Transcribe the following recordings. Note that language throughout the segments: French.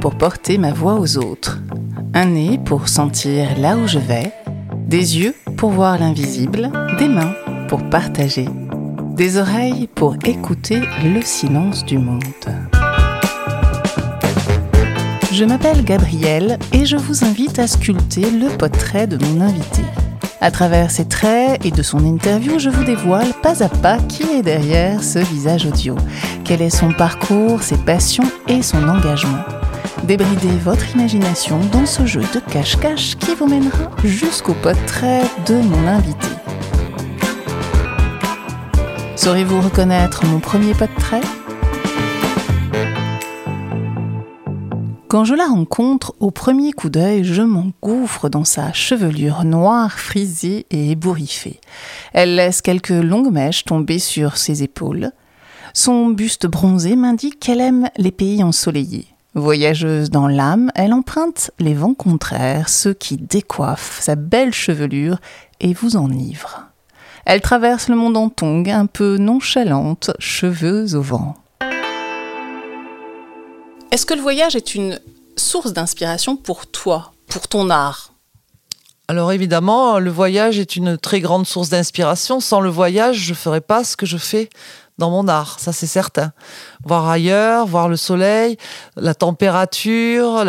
pour porter ma voix aux autres, un nez pour sentir là où je vais, des yeux pour voir l'invisible, des mains pour partager, des oreilles pour écouter le silence du monde. Je m'appelle Gabrielle et je vous invite à sculpter le portrait de mon invité. À travers ses traits et de son interview, je vous dévoile pas à pas qui est derrière ce visage audio. Quel est son parcours, ses passions et son engagement? Débridez votre imagination dans ce jeu de cache-cache qui vous mènera jusqu'au portrait de mon invité. Saurez-vous reconnaître mon premier portrait? Quand je la rencontre, au premier coup d'œil, je m'engouffre dans sa chevelure noire, frisée et ébouriffée. Elle laisse quelques longues mèches tomber sur ses épaules. Son buste bronzé m'indique qu'elle aime les pays ensoleillés. Voyageuse dans l'âme, elle emprunte les vents contraires, ceux qui décoiffent sa belle chevelure et vous enivrent. Elle traverse le monde en tongue, un peu nonchalante, cheveux au vent. Est-ce que le voyage est une source d'inspiration pour toi, pour ton art? Alors évidemment, le voyage est une très grande source d'inspiration. Sans le voyage, je ne ferais pas ce que je fais dans mon art, ça c'est certain. Voir ailleurs, voir le soleil, la température,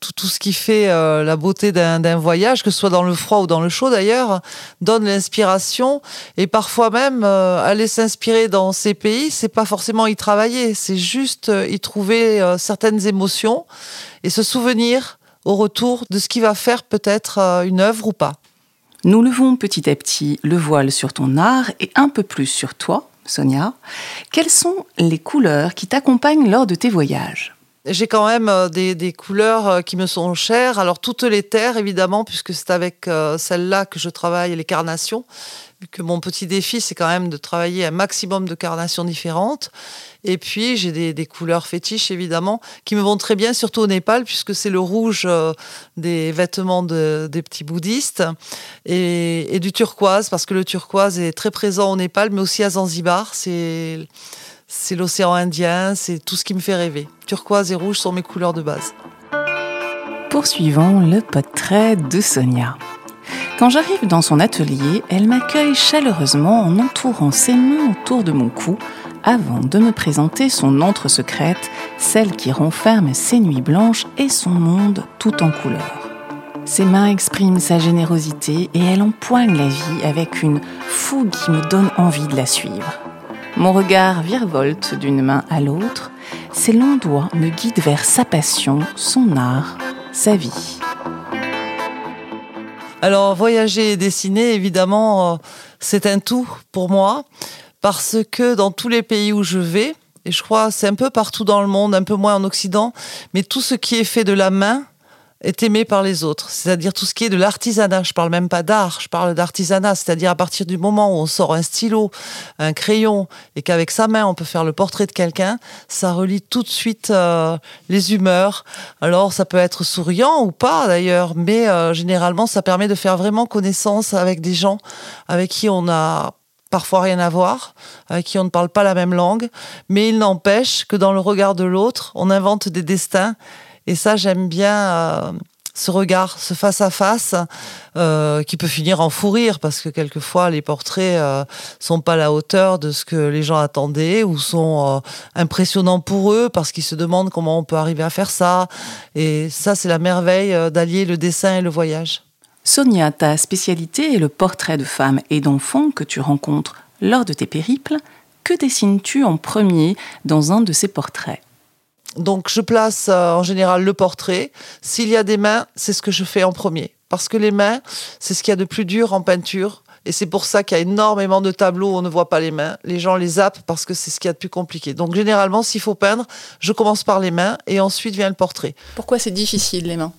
tout, ce qui fait euh, la beauté d'un voyage, que ce soit dans le froid ou dans le chaud d'ailleurs, donne l'inspiration. Et parfois même, euh, aller s'inspirer dans ces pays, c'est pas forcément y travailler, c'est juste euh, y trouver certaines émotions et se souvenir au retour de ce qui va faire peut-être une œuvre ou pas. Nous levons petit à petit le voile sur ton art et un peu plus sur toi Sonia, quelles sont les couleurs qui t'accompagnent lors de tes voyages? J'ai quand même euh, des, couleurs euh, qui me sont chères. Alors toutes les terres, évidemment, puisque c'est avec euh, celle-là que je travaille, les carnations que mon petit défi, c'est quand même de travailler un maximum de carnations différentes. Et puis, j'ai des, couleurs fétiches, évidemment, qui me vont très bien, surtout au Népal, puisque c'est le rouge euh, des vêtements des petits bouddhistes, et, du turquoise, parce que le turquoise est très présent au Népal, mais aussi à Zanzibar. C'est, c'est l'océan Indien, c'est tout ce qui me fait rêver. Turquoise et rouge sont mes couleurs de base. Poursuivons le portrait de Sonia. Quand j'arrive dans son atelier, elle m'accueille chaleureusement en entourant ses mains autour de mon cou avant de me présenter son antre secrète, celle qui renferme ses nuits blanches et son monde tout en couleurs. Ses mains expriment sa générosité et elle empoigne la vie avec une fougue qui me donne envie de la suivre. Mon regard virevolte d'une main à l'autre, ses longs doigts me guident vers sa passion, son art, sa vie. Alors voyager et dessiner, évidemment, euh, c'est un tout pour moi, parce que dans tous les pays où je vais, et je crois c'est un peu partout dans le monde, un peu moins en Occident, mais tout ce qui est fait de la main, est aimé par les autres, c'est-à-dire tout ce qui est de l'artisanat. Je parle même pas d'art, je parle d'artisanat, c'est-à-dire à partir du moment où on sort un stylo, un crayon et qu'avec sa main on peut faire le portrait de quelqu'un, ça relie tout de suite euh, les humeurs. Alors ça peut être souriant ou pas d'ailleurs, mais euh, généralement ça permet de faire vraiment connaissance avec des gens avec qui on a parfois rien à voir, avec qui on ne parle pas la même langue, mais il n'empêche que dans le regard de l'autre, on invente des destins et ça, j'aime bien euh, ce regard, ce face-à-face, euh, qui peut finir en fou rire, parce que quelquefois, les portraits euh, sont pas à la hauteur de ce que les gens attendaient, ou sont impressionnants pour eux, parce qu'ils se demandent comment on peut arriver à faire ça. Et ça, c'est la merveille d'allier le dessin et le voyage. Sonia, ta spécialité est le portrait de femmes et d'enfants que tu rencontres lors de tes périples. Que dessines-tu en premier dans un de ces portraits? Donc je place euh, en général le portrait. S'il y a des mains, c'est ce que je fais en premier. Parce que les mains, c'est ce qu'il y a de plus dur en peinture. Et c'est pour ça qu'il y a énormément de tableaux où on ne voit pas les mains. Les gens les zappent parce que c'est ce qu'il y a de plus compliqué. Donc généralement, s'il faut peindre, je commence par les mains et ensuite vient le portrait. Pourquoi c'est difficile les mains?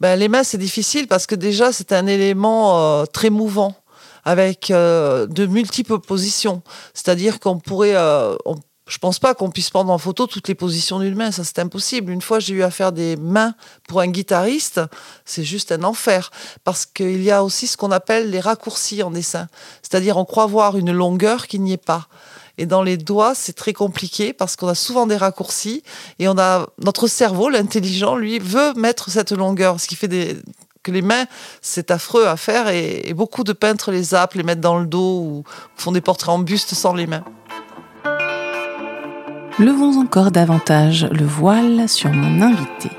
Ben, Les mains, c'est difficile parce que déjà, c'est un élément euh, très mouvant avec euh, de multiples positions. C'est-à-dire qu'on pourrait, je pense pas qu'on puisse prendre en photo toutes les positions d'une main, ça c'est impossible. Une fois j'ai eu à faire des mains pour un guitariste, c'est juste un enfer parce qu'il y a aussi ce qu'on appelle les raccourcis en dessin, c'est-à-dire on croit voir une longueur qui n'y est pas. Et dans les doigts, c'est très compliqué parce qu'on a souvent des raccourcis et on a notre cerveau, l'intelligent, lui, veut mettre cette longueur, ce qui fait des, que les mains, c'est affreux à faire et, beaucoup de peintres les zappent, les mettent dans le dos ou font des portraits en buste sans les mains. Levons encore davantage le voile sur mon invité.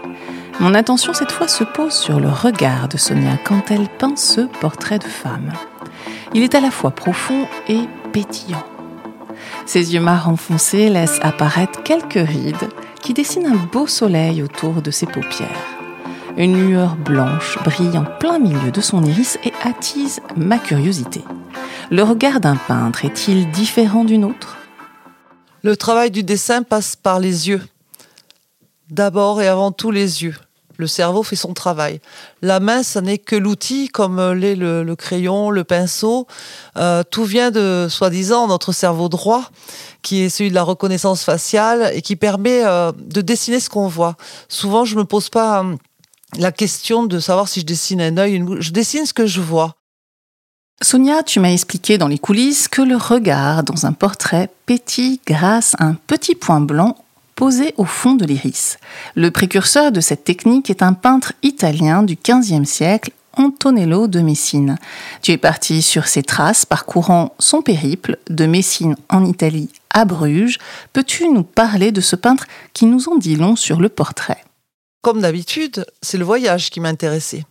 Mon attention cette fois se pose sur le regard de Sonia quand elle peint ce portrait de femme. Il est à la fois profond et pétillant. Ses yeux marron foncé laissent apparaître quelques rides qui dessinent un beau soleil autour de ses paupières. Une lueur blanche brille en plein milieu de son iris et attise ma curiosité. Le regard d'un peintre est-il différent d'une autre? Le travail du dessin passe par les yeux. D'abord et avant tout les yeux. Le cerveau fait son travail. La main, ça n'est que l'outil, comme l'est le, crayon, le pinceau. Euh, tout vient de, soi-disant, notre cerveau droit, qui est celui de la reconnaissance faciale et qui permet euh, de dessiner ce qu'on voit. Souvent, je me pose pas la question de savoir si je dessine un œil, je dessine ce que je vois. Sonia, tu m'as expliqué dans les coulisses que le regard dans un portrait pétille grâce à un petit point blanc posé au fond de l'iris. Le précurseur de cette technique est un peintre italien du XVe siècle, Antonello de Messine. Tu es parti sur ses traces parcourant son périple de Messine en Italie à Bruges. Peux-tu nous parler de ce peintre qui nous en dit long sur le portrait? Comme d'habitude, c'est le voyage qui m'intéressait.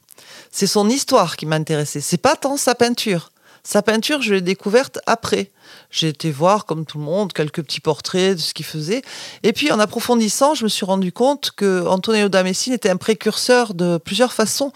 C'est son histoire qui m'intéressait. C'est pas tant sa peinture. Sa peinture, je l'ai découverte après. J'ai été voir, comme tout le monde, quelques petits portraits de ce qu'il faisait. Et puis, en approfondissant, je me suis rendu compte que Antonio da Messine était un précurseur de plusieurs façons,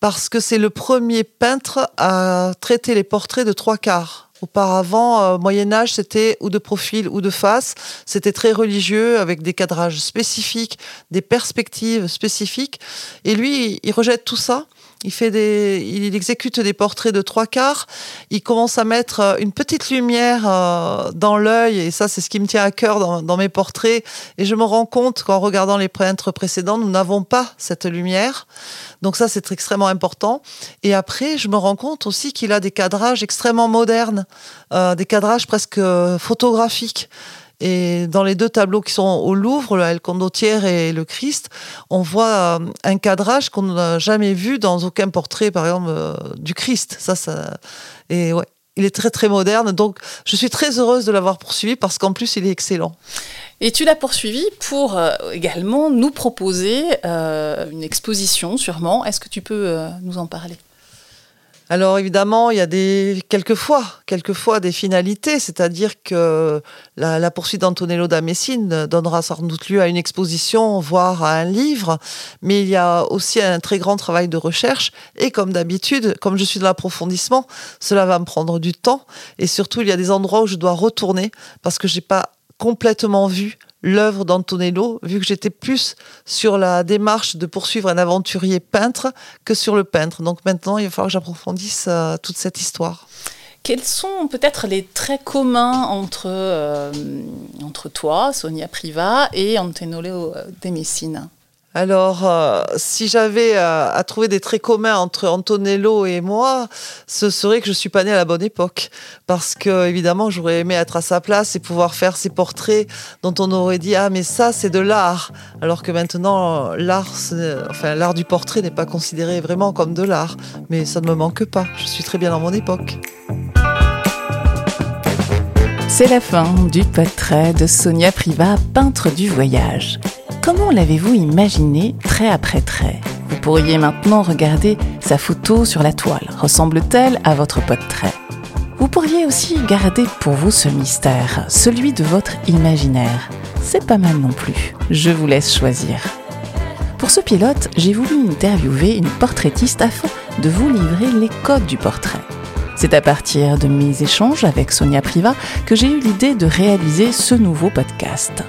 parce que c'est le premier peintre à traiter les portraits de trois quarts. Auparavant, euh, Moyen Âge, c'était ou de profil ou de face. C'était très religieux avec des cadrages spécifiques, des perspectives spécifiques. Et lui, il rejette tout ça. Il fait des, il exécute des portraits de trois quarts. Il commence à mettre euh, une petite lumière euh, dans l'œil, et ça, c'est ce qui me tient à cœur dans, mes portraits. Et je me rends compte qu'en regardant les peintres précédents, nous n'avons pas cette lumière. Donc ça, c'est extrêmement important. Et après, je me rends compte aussi qu'il a des cadrages extrêmement modernes, euh, des cadrages presque photographiques. Et dans les deux tableaux qui sont au Louvre, le El Condottiere et le Christ, on voit euh, un cadrage qu'on n'a jamais vu dans aucun portrait, par exemple, du Christ. Ça, ça, et ouais, il est très très moderne. Donc, je suis très heureuse de l'avoir poursuivi parce qu'en plus, il est excellent. Et tu l'as poursuivi pour euh, également nous proposer euh, une exposition, sûrement. Est-ce que tu peux euh, nous en parler? Alors évidemment, il y a des quelquefois, des finalités, c'est-à-dire que la, poursuite d'Antonello da Messine donnera sans doute lieu à une exposition, voire à un livre, mais il y a aussi un très grand travail de recherche. Et comme d'habitude, comme je suis de l'approfondissement, cela va me prendre du temps. Et surtout il y a des endroits où je dois retourner parce que j'ai pas complètement vu l'œuvre d'Antonello, vu que j'étais plus sur la démarche de poursuivre un aventurier peintre que sur le peintre. Donc maintenant, il va falloir que j'approfondisse euh, toute cette histoire. Quels sont peut-être les traits communs entre, euh, entre toi, Sonia Priva, et Antonello de Messine alors, euh, si j'avais euh, à trouver des traits communs entre Antonello et moi, ce serait que je suis pas née à la bonne époque, parce que évidemment, j'aurais aimé être à sa place et pouvoir faire ces portraits dont on aurait dit ah mais ça c'est de l'art, alors que maintenant l'art, enfin l'art du portrait n'est pas considéré vraiment comme de l'art, mais ça ne me manque pas. Je suis très bien dans mon époque. C'est la fin du portrait de Sonia Priva, peintre du voyage. Comment l'avez-vous imaginé trait après trait Vous pourriez maintenant regarder sa photo sur la toile. Ressemble-t-elle à votre portrait Vous pourriez aussi garder pour vous ce mystère, celui de votre imaginaire. C'est pas mal non plus. Je vous laisse choisir. Pour ce pilote, j'ai voulu interviewer une portraitiste afin de vous livrer les codes du portrait. C'est à partir de mes échanges avec Sonia Priva que j'ai eu l'idée de réaliser ce nouveau podcast.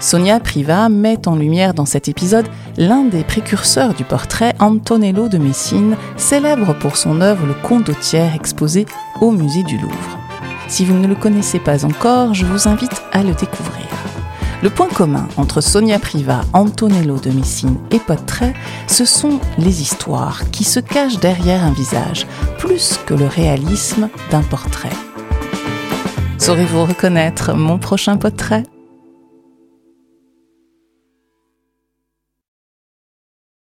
Sonia Priva met en lumière dans cet épisode l'un des précurseurs du portrait, Antonello de Messine, célèbre pour son œuvre Le Condottiere exposé au musée du Louvre. Si vous ne le connaissez pas encore, je vous invite à le découvrir. Le point commun entre Sonia Priva, Antonello de Messine et Portrait, ce sont les histoires qui se cachent derrière un visage, plus que le réalisme d'un portrait. Saurez-vous reconnaître mon prochain portrait